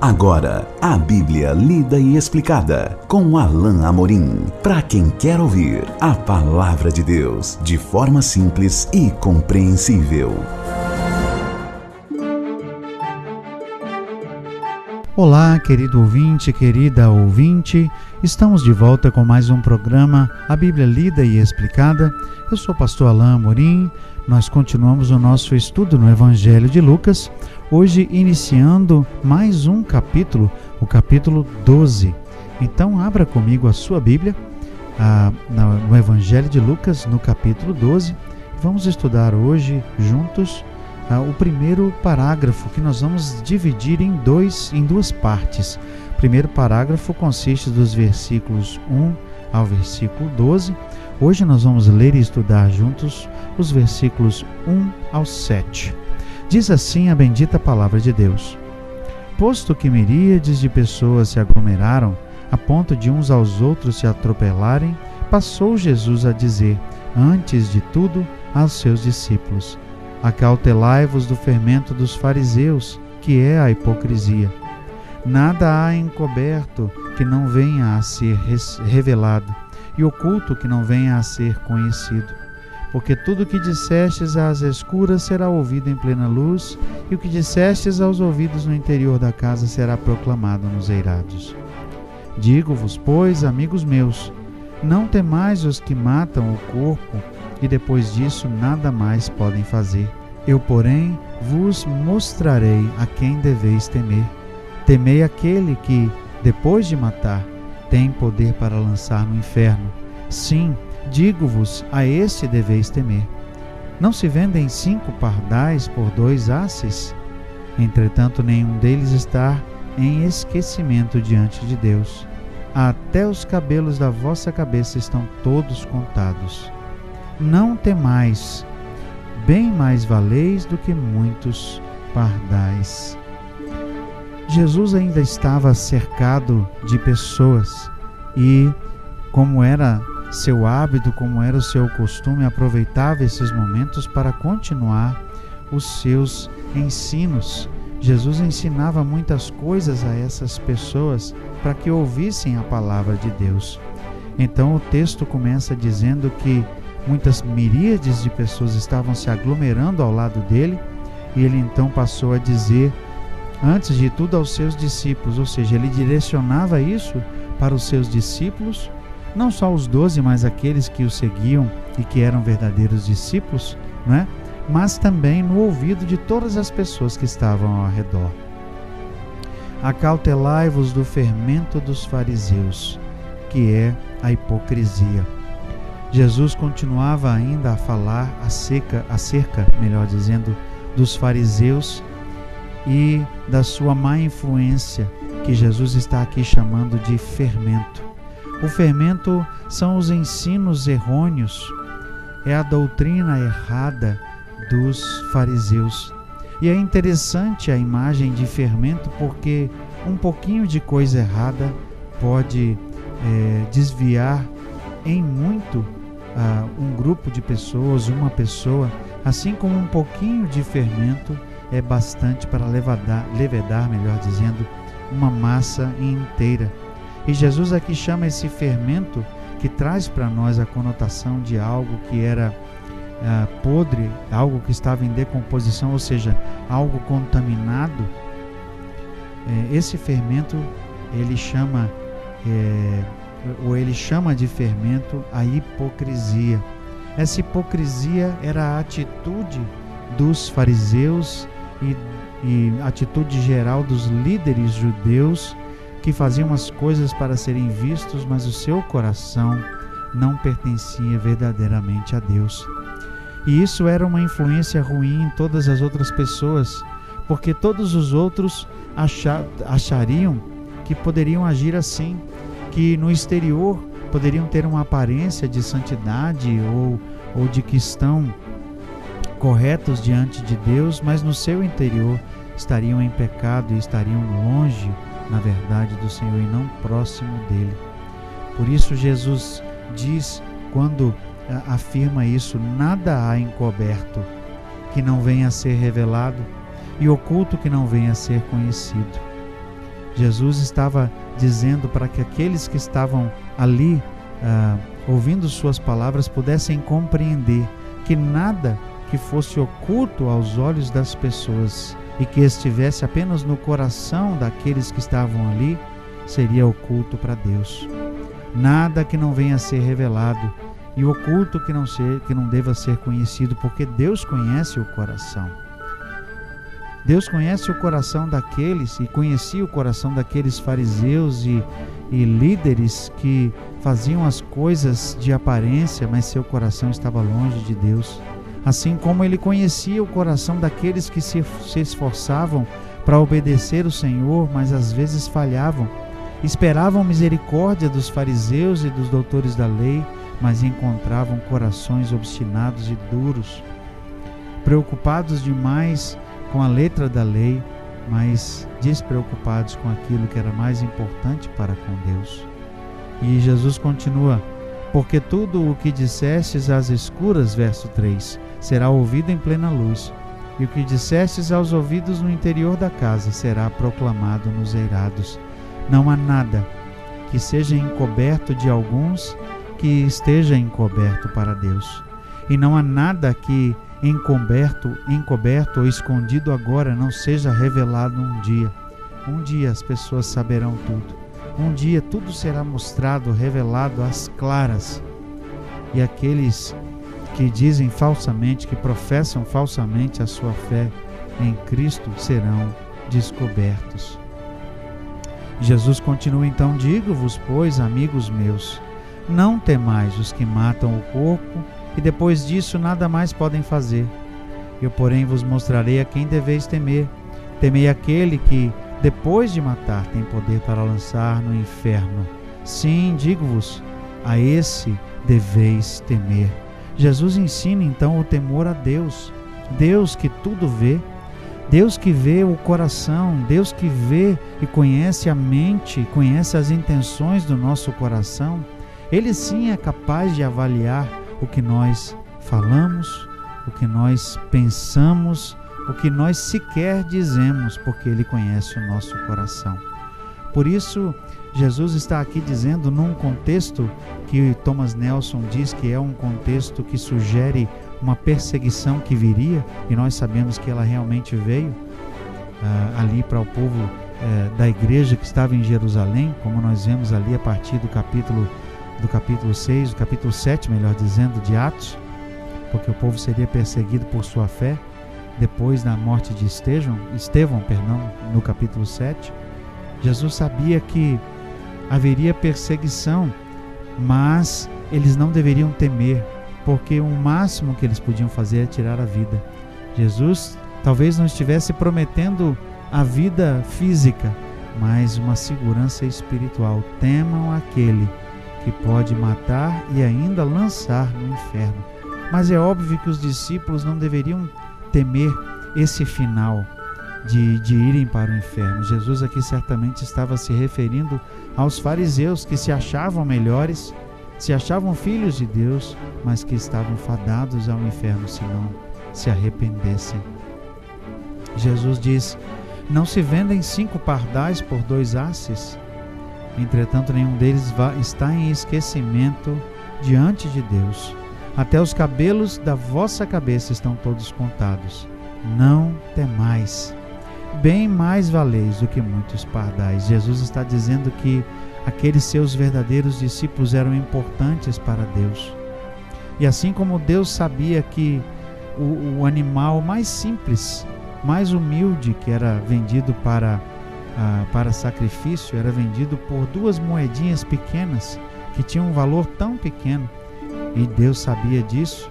Agora, a Bíblia lida e explicada com Alain Amorim. Para quem quer ouvir a palavra de Deus de forma simples e compreensível. Olá, querido ouvinte, querida ouvinte. Estamos de volta com mais um programa A Bíblia lida e explicada. Eu sou o pastor Alain Amorim. Nós continuamos o nosso estudo no Evangelho de Lucas hoje iniciando mais um capítulo, o capítulo 12. Então, abra comigo a sua Bíblia ah, no Evangelho de Lucas, no capítulo 12. Vamos estudar hoje juntos ah, o primeiro parágrafo que nós vamos dividir em, dois, em duas partes. Primeiro parágrafo consiste dos versículos 1 ao versículo 12. Hoje nós vamos ler e estudar juntos os versículos 1 ao 7. Diz assim a bendita palavra de Deus: Posto que miríades de pessoas se aglomeraram, a ponto de uns aos outros se atropelarem, passou Jesus a dizer, antes de tudo, aos seus discípulos: Acautelai-vos do fermento dos fariseus, que é a hipocrisia. Nada há encoberto que não venha a ser revelado, e oculto que não venha a ser conhecido porque tudo o que dissestes às escuras será ouvido em plena luz, e o que dissestes aos ouvidos no interior da casa será proclamado nos eirados. Digo-vos, pois, amigos meus, não temais os que matam o corpo, e depois disso nada mais podem fazer. Eu, porém, vos mostrarei a quem deveis temer. Temei aquele que, depois de matar, tem poder para lançar no inferno. Sim, Digo-vos, a este deveis temer. Não se vendem cinco pardais por dois asses? Entretanto, nenhum deles está em esquecimento diante de Deus. Até os cabelos da vossa cabeça estão todos contados. Não temais, bem mais valeis do que muitos pardais. Jesus ainda estava cercado de pessoas e, como era seu hábito, como era o seu costume, aproveitava esses momentos para continuar os seus ensinos. Jesus ensinava muitas coisas a essas pessoas para que ouvissem a palavra de Deus. Então o texto começa dizendo que muitas miríades de pessoas estavam se aglomerando ao lado dele, e ele então passou a dizer, antes de tudo, aos seus discípulos, ou seja, ele direcionava isso para os seus discípulos não só os doze, mas aqueles que o seguiam e que eram verdadeiros discípulos, não é? mas também no ouvido de todas as pessoas que estavam ao redor. Acautelai-vos do fermento dos fariseus, que é a hipocrisia. Jesus continuava ainda a falar acerca, acerca, melhor dizendo, dos fariseus e da sua má influência, que Jesus está aqui chamando de fermento. O fermento são os ensinos errôneos, é a doutrina errada dos fariseus. E é interessante a imagem de fermento porque um pouquinho de coisa errada pode é, desviar em muito uh, um grupo de pessoas, uma pessoa, assim como um pouquinho de fermento é bastante para levedar, levedar melhor dizendo, uma massa inteira. E Jesus aqui chama esse fermento que traz para nós a conotação de algo que era uh, podre, algo que estava em decomposição, ou seja, algo contaminado. É, esse fermento ele chama é, ou ele chama de fermento a hipocrisia. Essa hipocrisia era a atitude dos fariseus e, e atitude geral dos líderes judeus que faziam as coisas para serem vistos, mas o seu coração não pertencia verdadeiramente a Deus. E isso era uma influência ruim em todas as outras pessoas, porque todos os outros achariam que poderiam agir assim, que no exterior poderiam ter uma aparência de santidade ou, ou de que estão corretos diante de Deus, mas no seu interior estariam em pecado e estariam longe na verdade do Senhor e não próximo dele. Por isso, Jesus diz, quando afirma isso: nada há encoberto que não venha a ser revelado e oculto que não venha a ser conhecido. Jesus estava dizendo para que aqueles que estavam ali ah, ouvindo Suas palavras pudessem compreender que nada que fosse oculto aos olhos das pessoas e que estivesse apenas no coração daqueles que estavam ali seria oculto para Deus. Nada que não venha a ser revelado e oculto que não ser que não deva ser conhecido, porque Deus conhece o coração. Deus conhece o coração daqueles e conhecia o coração daqueles fariseus e, e líderes que faziam as coisas de aparência, mas seu coração estava longe de Deus. Assim como ele conhecia o coração daqueles que se, esforçavam para obedecer o Senhor, mas às vezes falhavam. Esperavam misericórdia dos fariseus e dos doutores da lei, mas encontravam corações obstinados e duros, preocupados demais com a letra da lei, mas despreocupados com aquilo que era mais importante para com Deus. E Jesus continua: Porque tudo o que dissestes às escuras, verso 3, será ouvido em plena luz, e o que dissestes aos ouvidos no interior da casa será proclamado nos eirados. Não há nada que seja encoberto de alguns que esteja encoberto para Deus. E não há nada que encoberto, encoberto ou escondido agora não seja revelado um dia. Um dia as pessoas saberão tudo. Um dia tudo será mostrado, revelado às claras. E aqueles que dizem falsamente, que professam falsamente a sua fé em Cristo serão descobertos. Jesus continua então: Digo-vos, pois, amigos meus, não temais os que matam o corpo e depois disso nada mais podem fazer. Eu, porém, vos mostrarei a quem deveis temer. Temei aquele que, depois de matar, tem poder para lançar no inferno. Sim, digo-vos, a esse deveis temer. Jesus ensina então o temor a Deus, Deus que tudo vê, Deus que vê o coração, Deus que vê e conhece a mente, conhece as intenções do nosso coração. Ele sim é capaz de avaliar o que nós falamos, o que nós pensamos, o que nós sequer dizemos, porque Ele conhece o nosso coração. Por isso, Jesus está aqui dizendo num contexto que Thomas Nelson diz que é um contexto que sugere uma perseguição que viria, e nós sabemos que ela realmente veio uh, ali para o povo uh, da igreja que estava em Jerusalém, como nós vemos ali a partir do capítulo do capítulo 6, do capítulo 7, melhor dizendo, de Atos, porque o povo seria perseguido por sua fé depois da morte de Estevão, Estevão, perdão, no capítulo 7. Jesus sabia que haveria perseguição, mas eles não deveriam temer, porque o máximo que eles podiam fazer é tirar a vida. Jesus talvez não estivesse prometendo a vida física, mas uma segurança espiritual. Temam aquele que pode matar e ainda lançar no inferno. Mas é óbvio que os discípulos não deveriam temer esse final de, de irem para o inferno. Jesus aqui certamente estava se referindo aos fariseus que se achavam melhores, se achavam filhos de Deus, mas que estavam fadados ao inferno se não se arrependessem. Jesus diz: Não se vendem cinco pardais por dois asses? Entretanto, nenhum deles está em esquecimento diante de Deus. Até os cabelos da vossa cabeça estão todos contados. Não temais. Bem mais valeis do que muitos pardais. Jesus está dizendo que aqueles seus verdadeiros discípulos eram importantes para Deus. E assim como Deus sabia que o, o animal mais simples, mais humilde que era vendido para ah, para sacrifício era vendido por duas moedinhas pequenas que tinham um valor tão pequeno. E Deus sabia disso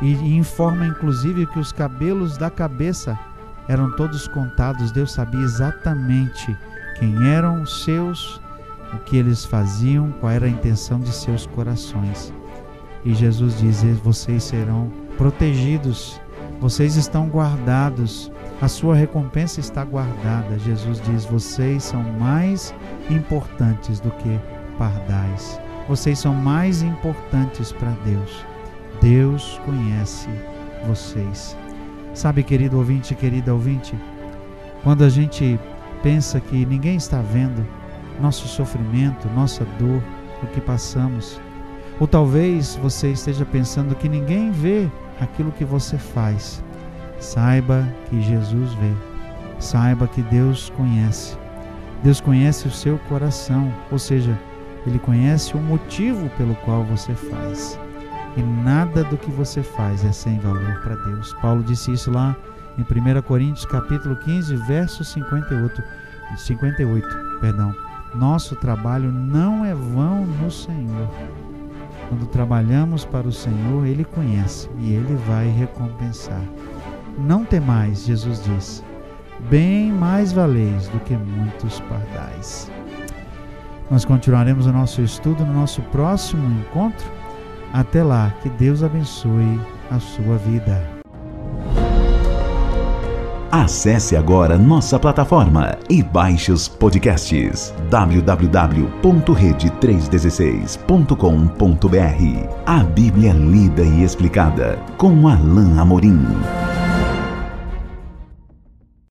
e, informa inclusive que os cabelos da cabeça eram todos contados. Deus sabia exatamente quem eram os seus, o que eles faziam, qual era a intenção de seus corações. E Jesus diz: Vocês serão protegidos, vocês estão guardados a sua recompensa está guardada. Jesus diz: Vocês são mais importantes do que pardais. Vocês são mais importantes para Deus. Deus conhece vocês. Sabe, querido ouvinte, querida ouvinte, quando a gente pensa que ninguém está vendo nosso sofrimento, nossa dor, o que passamos. Ou talvez você esteja pensando que ninguém vê aquilo que você faz. Saiba que Jesus vê. Saiba que Deus conhece. Deus conhece o seu coração, ou seja, Ele conhece o motivo pelo qual você faz. E nada do que você faz é sem valor para Deus. Paulo disse isso lá em 1 Coríntios capítulo 15, verso 58, 58, perdão. Nosso trabalho não é vão no Senhor. Quando trabalhamos para o Senhor, Ele conhece e Ele vai recompensar. Não temais, Jesus diz, bem mais valeis do que muitos pardais. Nós continuaremos o nosso estudo no nosso próximo encontro. Até lá, que Deus abençoe a sua vida. Acesse agora nossa plataforma e baixe os podcasts www.rede316.com.br. A Bíblia lida e explicada com Alain Amorim.